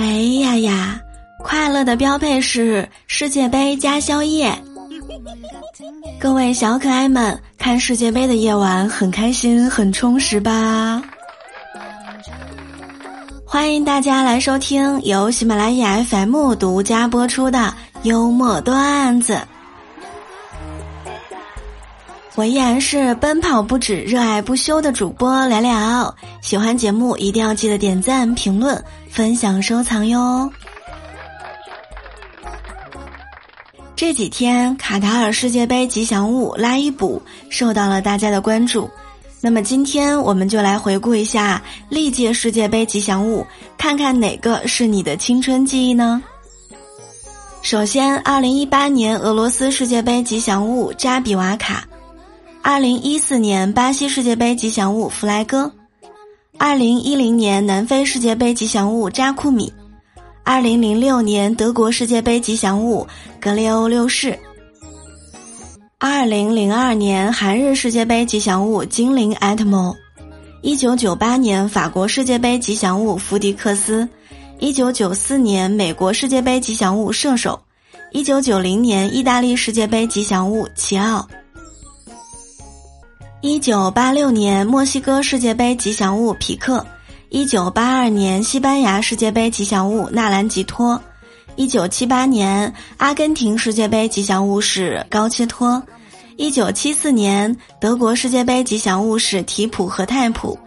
哎呀呀！快乐的标配是世界杯加宵夜。各位小可爱们，看世界杯的夜晚很开心、很充实吧？欢迎大家来收听由喜马拉雅 FM 独家播出的幽默段子。我依然是奔跑不止、热爱不休的主播聊聊。喜欢节目一定要记得点赞、评论、分享、收藏哟。这几天，卡塔尔世界杯吉祥物拉伊卜受到了大家的关注。那么今天我们就来回顾一下历届世界杯吉祥物，看看哪个是你的青春记忆呢？首先，二零一八年俄罗斯世界杯吉祥物扎比瓦卡，二零一四年巴西世界杯吉祥物弗莱戈，二零一零年南非世界杯吉祥物扎库米。二零零六年德国世界杯吉祥物格列欧六世。二零零二年韩日世界杯吉祥物精灵艾特莫。一九九八年法国世界杯吉祥物弗迪克斯。一九九四年美国世界杯吉祥物射手。一九九零年意大利世界杯吉祥物齐奥。一九八六年墨西哥世界杯吉祥物皮克。一九八二年西班牙世界杯吉祥物纳兰吉托，一九七八年阿根廷世界杯吉祥物是高切托，一九七四年德国世界杯吉祥物是提普和泰普，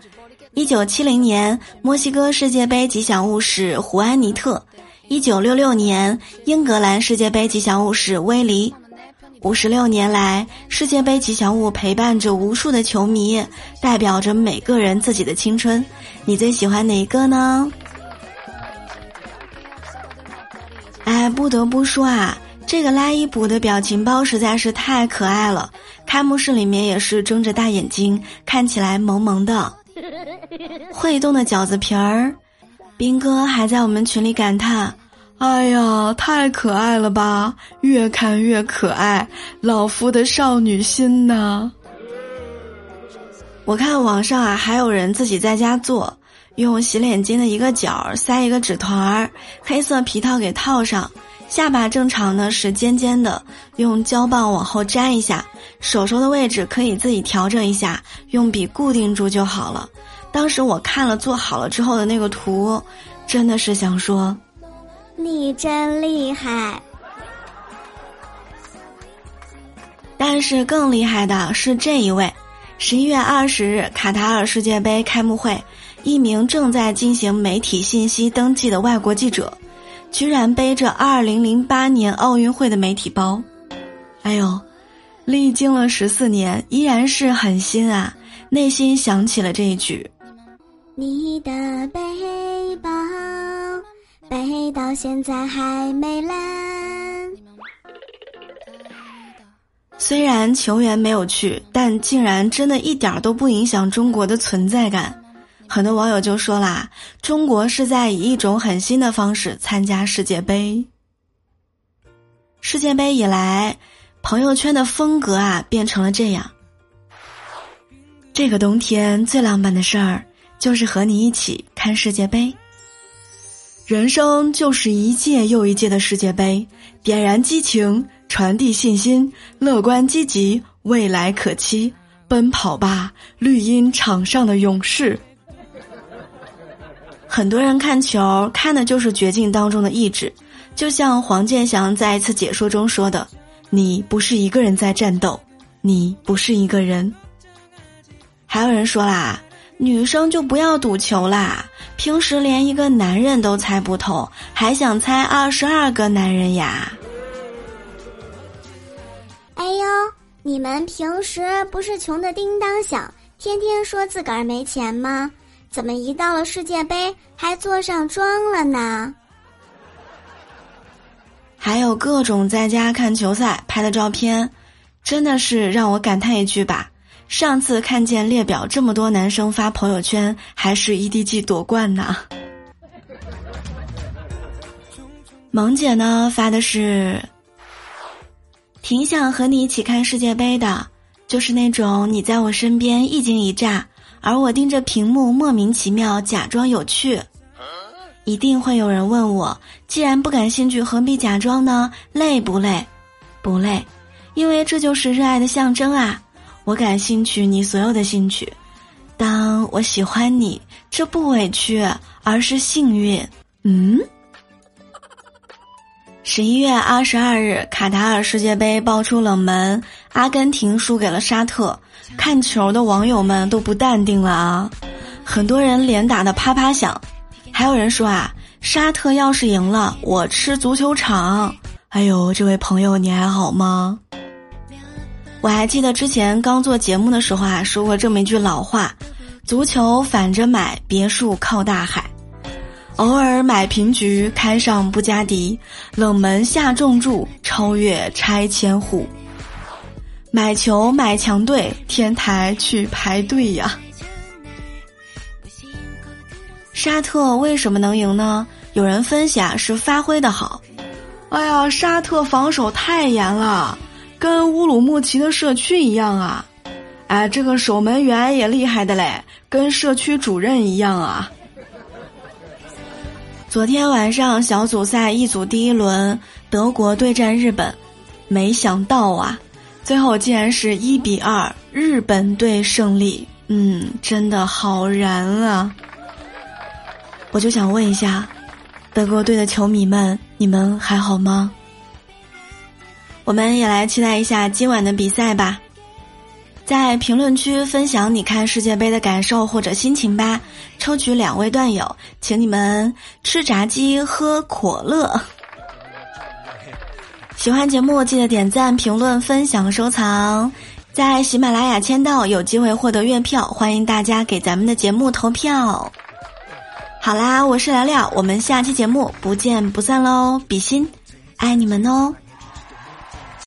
一九七零年墨西哥世界杯吉祥物是胡安尼特，一九六六年英格兰世界杯吉祥物是威黎。五十六年来，世界杯吉祥物陪伴着无数的球迷，代表着每个人自己的青春。你最喜欢哪一个呢？哎，不得不说啊，这个拉伊卜的表情包实在是太可爱了。开幕式里面也是睁着大眼睛，看起来萌萌的。会动的饺子皮儿，兵哥还在我们群里感叹。哎呀，太可爱了吧！越看越可爱，老夫的少女心呐！我看网上啊，还有人自己在家做，用洗脸巾的一个角塞一个纸团儿，黑色皮套给套上，下巴正常的是尖尖的，用胶棒往后粘一下，手手的位置可以自己调整一下，用笔固定住就好了。当时我看了做好了之后的那个图，真的是想说。你真厉害！但是更厉害的是这一位，十一月二十日卡塔尔世界杯开幕会，一名正在进行媒体信息登记的外国记者，居然背着二零零八年奥运会的媒体包。哎呦，历经了十四年，依然是很新啊！内心想起了这一句：你的背背到现在还没烂。虽然球员没有去，但竟然真的一点都不影响中国的存在感。很多网友就说啦：“中国是在以一种很新的方式参加世界杯。”世界杯以来，朋友圈的风格啊变成了这样。这个冬天最浪漫的事儿，就是和你一起看世界杯。人生就是一届又一届的世界杯，点燃激情，传递信心，乐观积极，未来可期。奔跑吧，绿茵场上的勇士！很多人看球看的就是绝境当中的意志，就像黄健翔在一次解说中说的：“你不是一个人在战斗，你不是一个人。”还有人说啦。女生就不要赌球啦！平时连一个男人都猜不透，还想猜二十二个男人呀？哎呦，你们平时不是穷的叮当响，天天说自个儿没钱吗？怎么一到了世界杯还坐上妆了呢？还有各种在家看球赛拍的照片，真的是让我感叹一句吧。上次看见列表这么多男生发朋友圈，还是 EDG 夺冠呢。萌姐呢发的是，挺想和你一起看世界杯的，就是那种你在我身边一惊一乍，而我盯着屏幕莫名其妙假装有趣。一定会有人问我：既然不感兴趣，何必假装呢？累不累？不累，因为这就是热爱的象征啊！我感兴趣，你所有的兴趣。当我喜欢你，这不委屈，而是幸运。嗯。十一月二十二日，卡塔尔世界杯爆出冷门，阿根廷输给了沙特。看球的网友们都不淡定了啊！很多人脸打的啪啪响，还有人说啊，沙特要是赢了，我吃足球场。哎呦，这位朋友你还好吗？我还记得之前刚做节目的时候啊，说过这么一句老话：足球反着买，别墅靠大海。偶尔买平局，开上布加迪，冷门下重注，超越拆迁户。买球买强队，天台去排队呀。沙特为什么能赢呢？有人分析啊，是发挥的好。哎呀，沙特防守太严了，跟乌鲁木齐的社区一样啊。哎，这个守门员也厉害的嘞，跟社区主任一样啊。昨天晚上小组赛一组第一轮，德国对战日本，没想到啊，最后竟然是一比二，日本队胜利。嗯，真的好燃啊！我就想问一下，德国队的球迷们，你们还好吗？我们也来期待一下今晚的比赛吧。在评论区分享你看世界杯的感受或者心情吧，抽取两位段友，请你们吃炸鸡喝可乐。喜欢节目记得点赞、评论、分享、收藏，在喜马拉雅签到有机会获得月票，欢迎大家给咱们的节目投票。好啦，我是聊聊，我们下期节目不见不散喽！比心，爱你们哦。